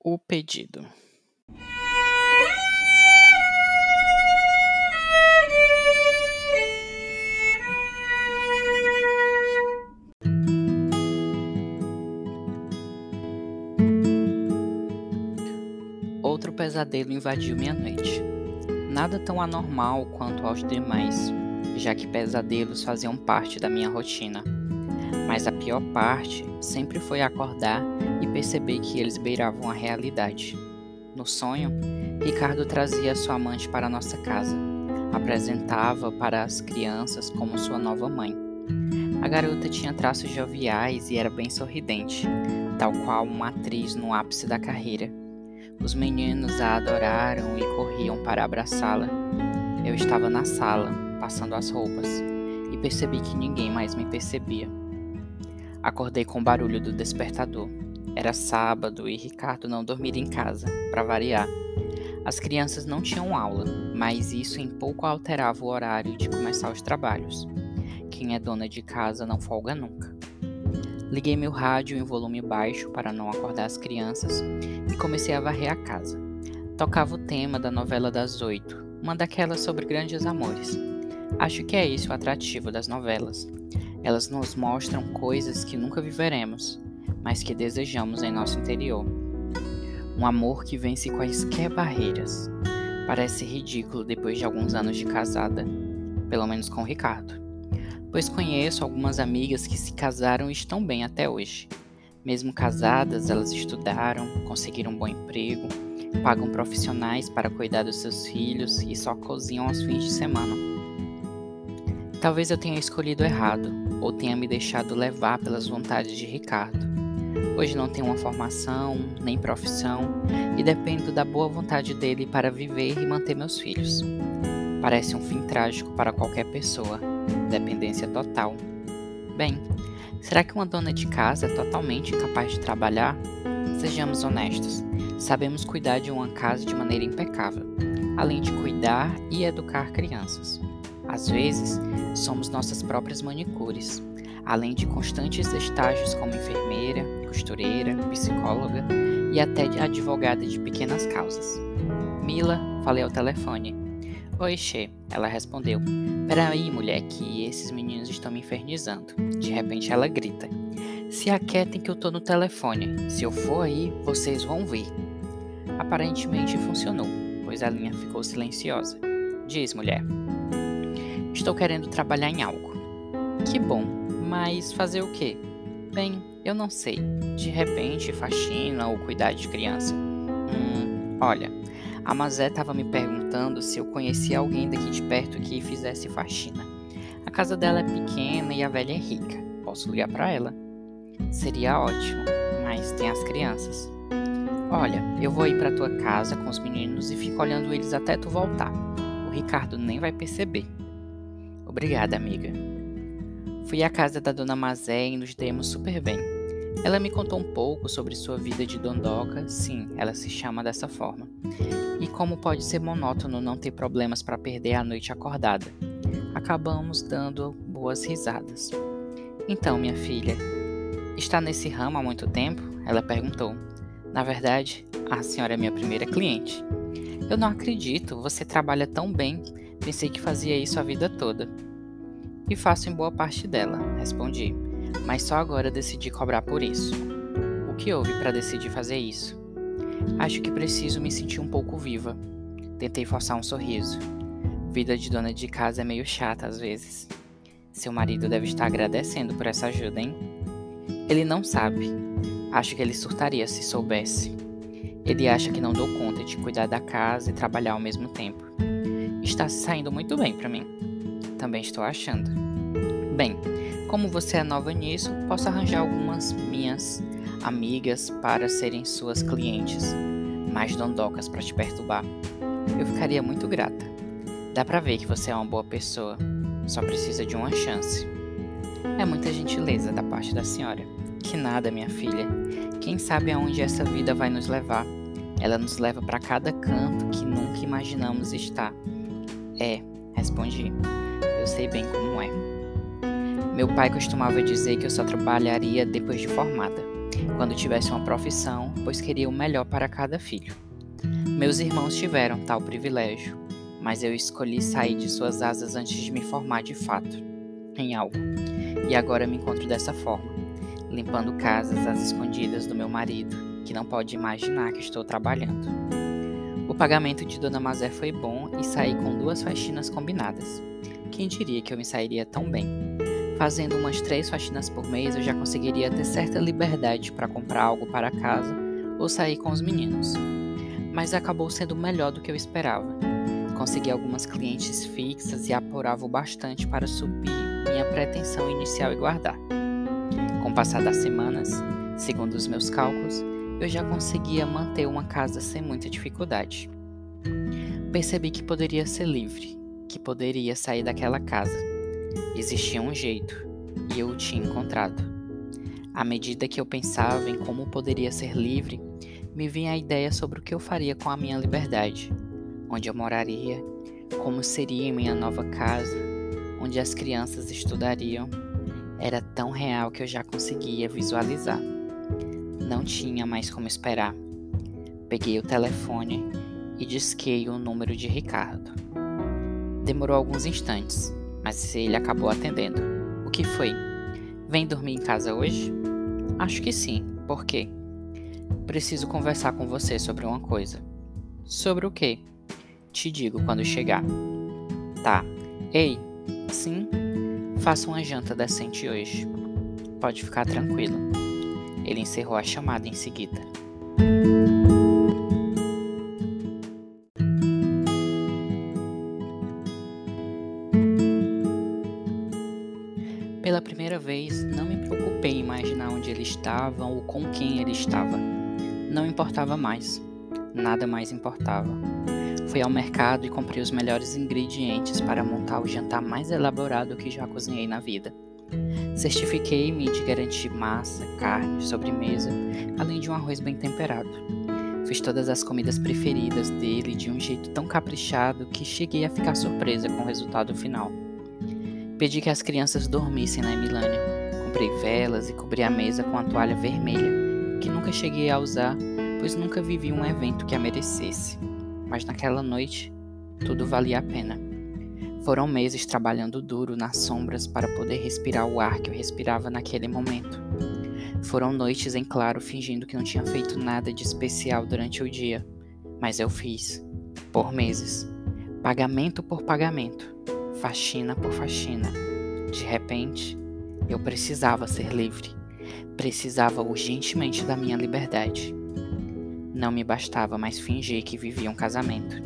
O pedido. Outro pesadelo invadiu minha noite. Nada tão anormal quanto aos demais, já que pesadelos faziam parte da minha rotina. Mas a pior parte sempre foi acordar e perceber que eles beiravam a realidade. No sonho, Ricardo trazia sua amante para nossa casa, apresentava para as crianças como sua nova mãe. A garota tinha traços joviais e era bem sorridente, tal qual uma atriz no ápice da carreira. Os meninos a adoraram e corriam para abraçá-la. Eu estava na sala, passando as roupas, e percebi que ninguém mais me percebia. Acordei com o barulho do despertador. Era sábado e Ricardo não dormia em casa, para variar. As crianças não tinham aula, mas isso em pouco alterava o horário de começar os trabalhos. Quem é dona de casa não folga nunca. Liguei meu rádio em volume baixo para não acordar as crianças e comecei a varrer a casa. Tocava o tema da novela das oito, uma daquelas sobre grandes amores. Acho que é esse o atrativo das novelas. Elas nos mostram coisas que nunca viveremos, mas que desejamos em nosso interior. Um amor que vence quaisquer barreiras. Parece ridículo depois de alguns anos de casada, pelo menos com o Ricardo. Pois conheço algumas amigas que se casaram e estão bem até hoje. Mesmo casadas, elas estudaram, conseguiram um bom emprego, pagam profissionais para cuidar dos seus filhos e só cozinham aos fins de semana. Talvez eu tenha escolhido errado, ou tenha me deixado levar pelas vontades de Ricardo. Hoje não tenho uma formação, nem profissão, e dependo da boa vontade dele para viver e manter meus filhos. Parece um fim trágico para qualquer pessoa, dependência total. Bem, será que uma dona de casa é totalmente incapaz de trabalhar? Sejamos honestos, sabemos cuidar de uma casa de maneira impecável, além de cuidar e educar crianças. Às vezes, somos nossas próprias manicures, além de constantes estágios como enfermeira, costureira, psicóloga e até advogada de pequenas causas. Mila, falei ao telefone. Oi, Che, ela respondeu. Peraí, mulher, que esses meninos estão me infernizando. De repente ela grita. Se aquietem que eu tô no telefone. Se eu for aí, vocês vão ver. Aparentemente funcionou, pois a linha ficou silenciosa. Diz, mulher. Estou querendo trabalhar em algo. Que bom, mas fazer o quê? Bem, eu não sei. De repente, faxina ou cuidar de criança. Hum, olha, a Mazé estava me perguntando se eu conhecia alguém daqui de perto que fizesse faxina. A casa dela é pequena e a velha é rica. Posso ligar para ela? Seria ótimo, mas tem as crianças. Olha, eu vou ir para tua casa com os meninos e fico olhando eles até tu voltar. O Ricardo nem vai perceber. Obrigada, amiga. Fui à casa da dona Mazé e nos demos super bem. Ela me contou um pouco sobre sua vida de dondoca, sim, ela se chama dessa forma, e como pode ser monótono não ter problemas para perder a noite acordada. Acabamos dando boas risadas. Então, minha filha, está nesse ramo há muito tempo? Ela perguntou. Na verdade, a senhora é minha primeira cliente. Eu não acredito, você trabalha tão bem. Pensei que fazia isso a vida toda. E faço em boa parte dela, respondi, mas só agora decidi cobrar por isso. O que houve para decidir fazer isso? Acho que preciso me sentir um pouco viva. Tentei forçar um sorriso. Vida de dona de casa é meio chata às vezes. Seu marido deve estar agradecendo por essa ajuda, hein? Ele não sabe. Acho que ele surtaria se soubesse. Ele acha que não dou conta de cuidar da casa e trabalhar ao mesmo tempo. Está saindo muito bem para mim. Também estou achando. Bem, como você é nova nisso, posso arranjar algumas minhas amigas para serem suas clientes, mais dondocas para te perturbar. Eu ficaria muito grata. Dá pra ver que você é uma boa pessoa, só precisa de uma chance. É muita gentileza da parte da senhora. Que nada, minha filha. Quem sabe aonde essa vida vai nos levar? Ela nos leva para cada canto que nunca imaginamos estar. É, respondi. Sei bem como é. Meu pai costumava dizer que eu só trabalharia depois de formada. quando tivesse uma profissão, pois queria o melhor para cada filho. Meus irmãos tiveram tal privilégio, mas eu escolhi sair de suas asas antes de me formar de fato em algo. E agora me encontro dessa forma, limpando casas às escondidas do meu marido, que não pode imaginar que estou trabalhando. O pagamento de Dona Mazé foi bom e saí com duas faxinas combinadas. Quem diria que eu me sairia tão bem? Fazendo umas três faxinas por mês, eu já conseguiria ter certa liberdade para comprar algo para casa ou sair com os meninos. Mas acabou sendo melhor do que eu esperava. Consegui algumas clientes fixas e apurava o bastante para subir minha pretensão inicial e guardar. Com o passar das semanas, segundo os meus cálculos, eu já conseguia manter uma casa sem muita dificuldade. Percebi que poderia ser livre, que poderia sair daquela casa. Existia um jeito, e eu o tinha encontrado. À medida que eu pensava em como poderia ser livre, me vinha a ideia sobre o que eu faria com a minha liberdade, onde eu moraria, como seria minha nova casa, onde as crianças estudariam. Era tão real que eu já conseguia visualizar. Não tinha mais como esperar. Peguei o telefone e disquei o número de Ricardo. Demorou alguns instantes, mas ele acabou atendendo. O que foi? Vem dormir em casa hoje? Acho que sim. Por quê? Preciso conversar com você sobre uma coisa. Sobre o quê? Te digo quando chegar. Tá. Ei, sim? Faça uma janta decente hoje. Pode ficar tranquilo. Ele encerrou a chamada em seguida. Pela primeira vez, não me preocupei em imaginar onde ele estava ou com quem ele estava. Não importava mais. Nada mais importava. Fui ao mercado e comprei os melhores ingredientes para montar o jantar mais elaborado que já cozinhei na vida. Certifiquei-me de garantir massa, carne, sobremesa, além de um arroz bem temperado. Fiz todas as comidas preferidas dele de um jeito tão caprichado que cheguei a ficar surpresa com o resultado final. Pedi que as crianças dormissem na Emilânia. Comprei velas e cobri a mesa com a toalha vermelha, que nunca cheguei a usar, pois nunca vivi um evento que a merecesse. Mas naquela noite, tudo valia a pena. Foram meses trabalhando duro nas sombras para poder respirar o ar que eu respirava naquele momento. Foram noites em claro fingindo que não tinha feito nada de especial durante o dia, mas eu fiz, por meses, pagamento por pagamento, faxina por faxina. De repente, eu precisava ser livre, precisava urgentemente da minha liberdade. Não me bastava mais fingir que vivia um casamento.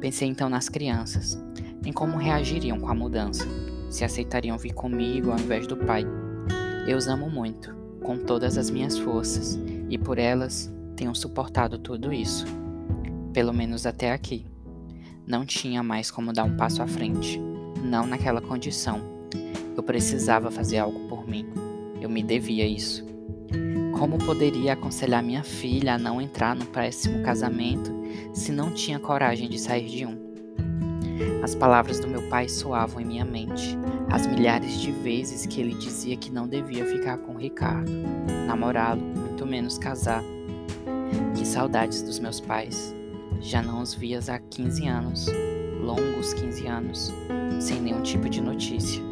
Pensei então nas crianças, em como reagiriam com a mudança, se aceitariam vir comigo ao invés do pai. Eu os amo muito, com todas as minhas forças, e por elas tenho suportado tudo isso. Pelo menos até aqui. Não tinha mais como dar um passo à frente, não naquela condição. Eu precisava fazer algo por mim. Eu me devia isso. Como poderia aconselhar minha filha a não entrar no péssimo casamento se não tinha coragem de sair de um? As palavras do meu pai soavam em minha mente, as milhares de vezes que ele dizia que não devia ficar com Ricardo, namorá-lo, muito menos casar. Que saudades dos meus pais. Já não os vias há 15 anos, longos 15 anos, sem nenhum tipo de notícia.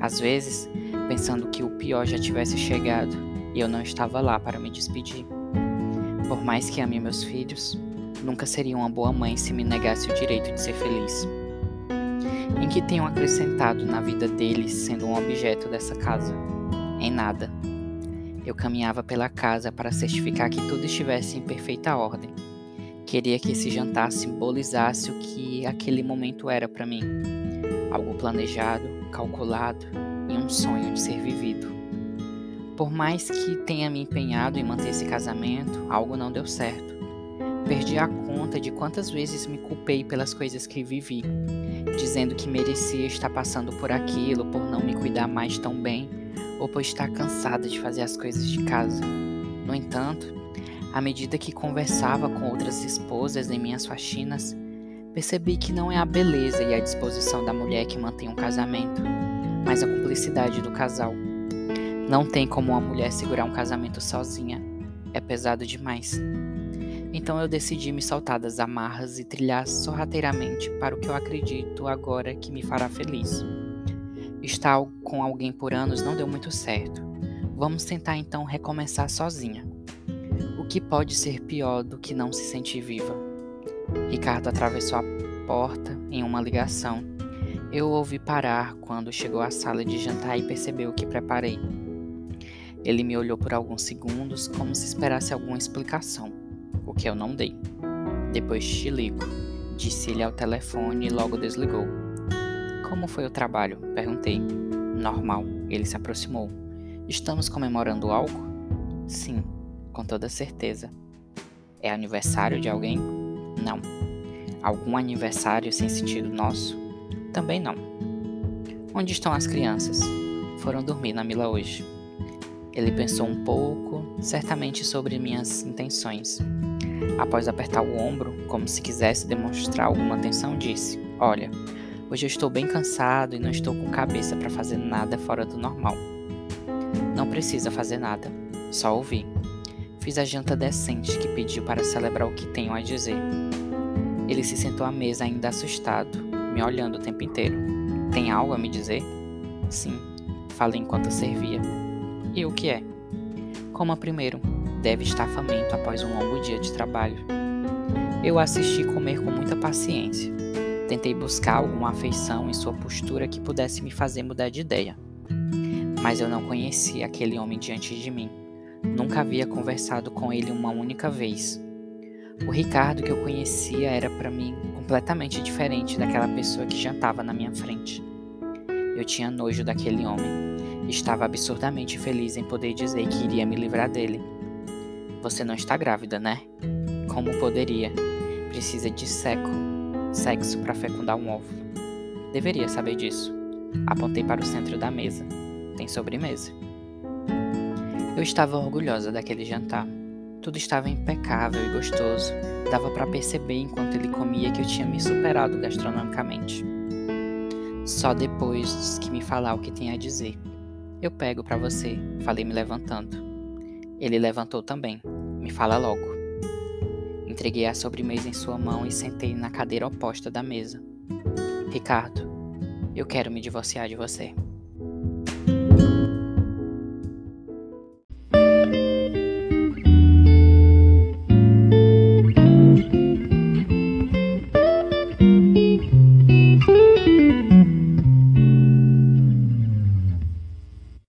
Às vezes, pensando que o pior já tivesse chegado e eu não estava lá para me despedir. Por mais que ame meus filhos, nunca seria uma boa mãe se me negasse o direito de ser feliz em que tenham acrescentado na vida deles sendo um objeto dessa casa? Em nada. Eu caminhava pela casa para certificar que tudo estivesse em perfeita ordem. Queria que esse jantar simbolizasse o que aquele momento era para mim. Algo planejado, calculado e um sonho de ser vivido. Por mais que tenha me empenhado em manter esse casamento, algo não deu certo. Perdi a conta de quantas vezes me culpei pelas coisas que vivi dizendo que merecia estar passando por aquilo por não me cuidar mais tão bem ou por estar cansada de fazer as coisas de casa. No entanto, à medida que conversava com outras esposas em minhas faxinas, percebi que não é a beleza e a disposição da mulher que mantém um casamento, mas a cumplicidade do casal. Não tem como uma mulher segurar um casamento sozinha. É pesado demais. Então eu decidi me soltar das amarras e trilhar sorrateiramente para o que eu acredito agora que me fará feliz. Estar com alguém por anos não deu muito certo. Vamos tentar então recomeçar sozinha. Que pode ser pior do que não se sentir viva? Ricardo atravessou a porta em uma ligação. Eu ouvi parar quando chegou à sala de jantar e percebeu o que preparei. Ele me olhou por alguns segundos, como se esperasse alguma explicação, o que eu não dei. Depois te ligo, disse ele ao telefone e logo desligou. Como foi o trabalho? Perguntei. Normal, ele se aproximou. Estamos comemorando algo? Sim, com toda certeza. É aniversário de alguém? Não. Algum aniversário sem sentido nosso? Também não. Onde estão as crianças? Foram dormir na Mila hoje. Ele pensou um pouco, certamente sobre minhas intenções. Após apertar o ombro, como se quisesse demonstrar alguma atenção, disse: Olha, hoje eu estou bem cansado e não estou com cabeça para fazer nada fora do normal. Não precisa fazer nada, só ouvir. Fiz a janta decente que pediu para celebrar o que tenho a dizer. Ele se sentou à mesa ainda assustado, me olhando o tempo inteiro. Tem algo a me dizer? Sim, falei enquanto servia. E o que é? Coma primeiro. Deve estar faminto após um longo dia de trabalho. Eu assisti comer com muita paciência. Tentei buscar alguma afeição em sua postura que pudesse me fazer mudar de ideia. Mas eu não conhecia aquele homem diante de mim. Nunca havia conversado com ele uma única vez. O Ricardo que eu conhecia era para mim completamente diferente daquela pessoa que jantava na minha frente. Eu tinha nojo daquele homem Estava absurdamente feliz em poder dizer que iria me livrar dele. Você não está grávida, né? Como poderia? Precisa de seco, sexo para fecundar um óvulo. Deveria saber disso. Apontei para o centro da mesa. Tem sobremesa. Eu estava orgulhosa daquele jantar. Tudo estava impecável e gostoso. Dava para perceber enquanto ele comia que eu tinha me superado gastronomicamente. Só depois que me falar o que tem a dizer. Eu pego para você, falei me levantando. Ele levantou também. Me fala logo. Entreguei a sobremesa em sua mão e sentei na cadeira oposta da mesa. Ricardo, eu quero me divorciar de você.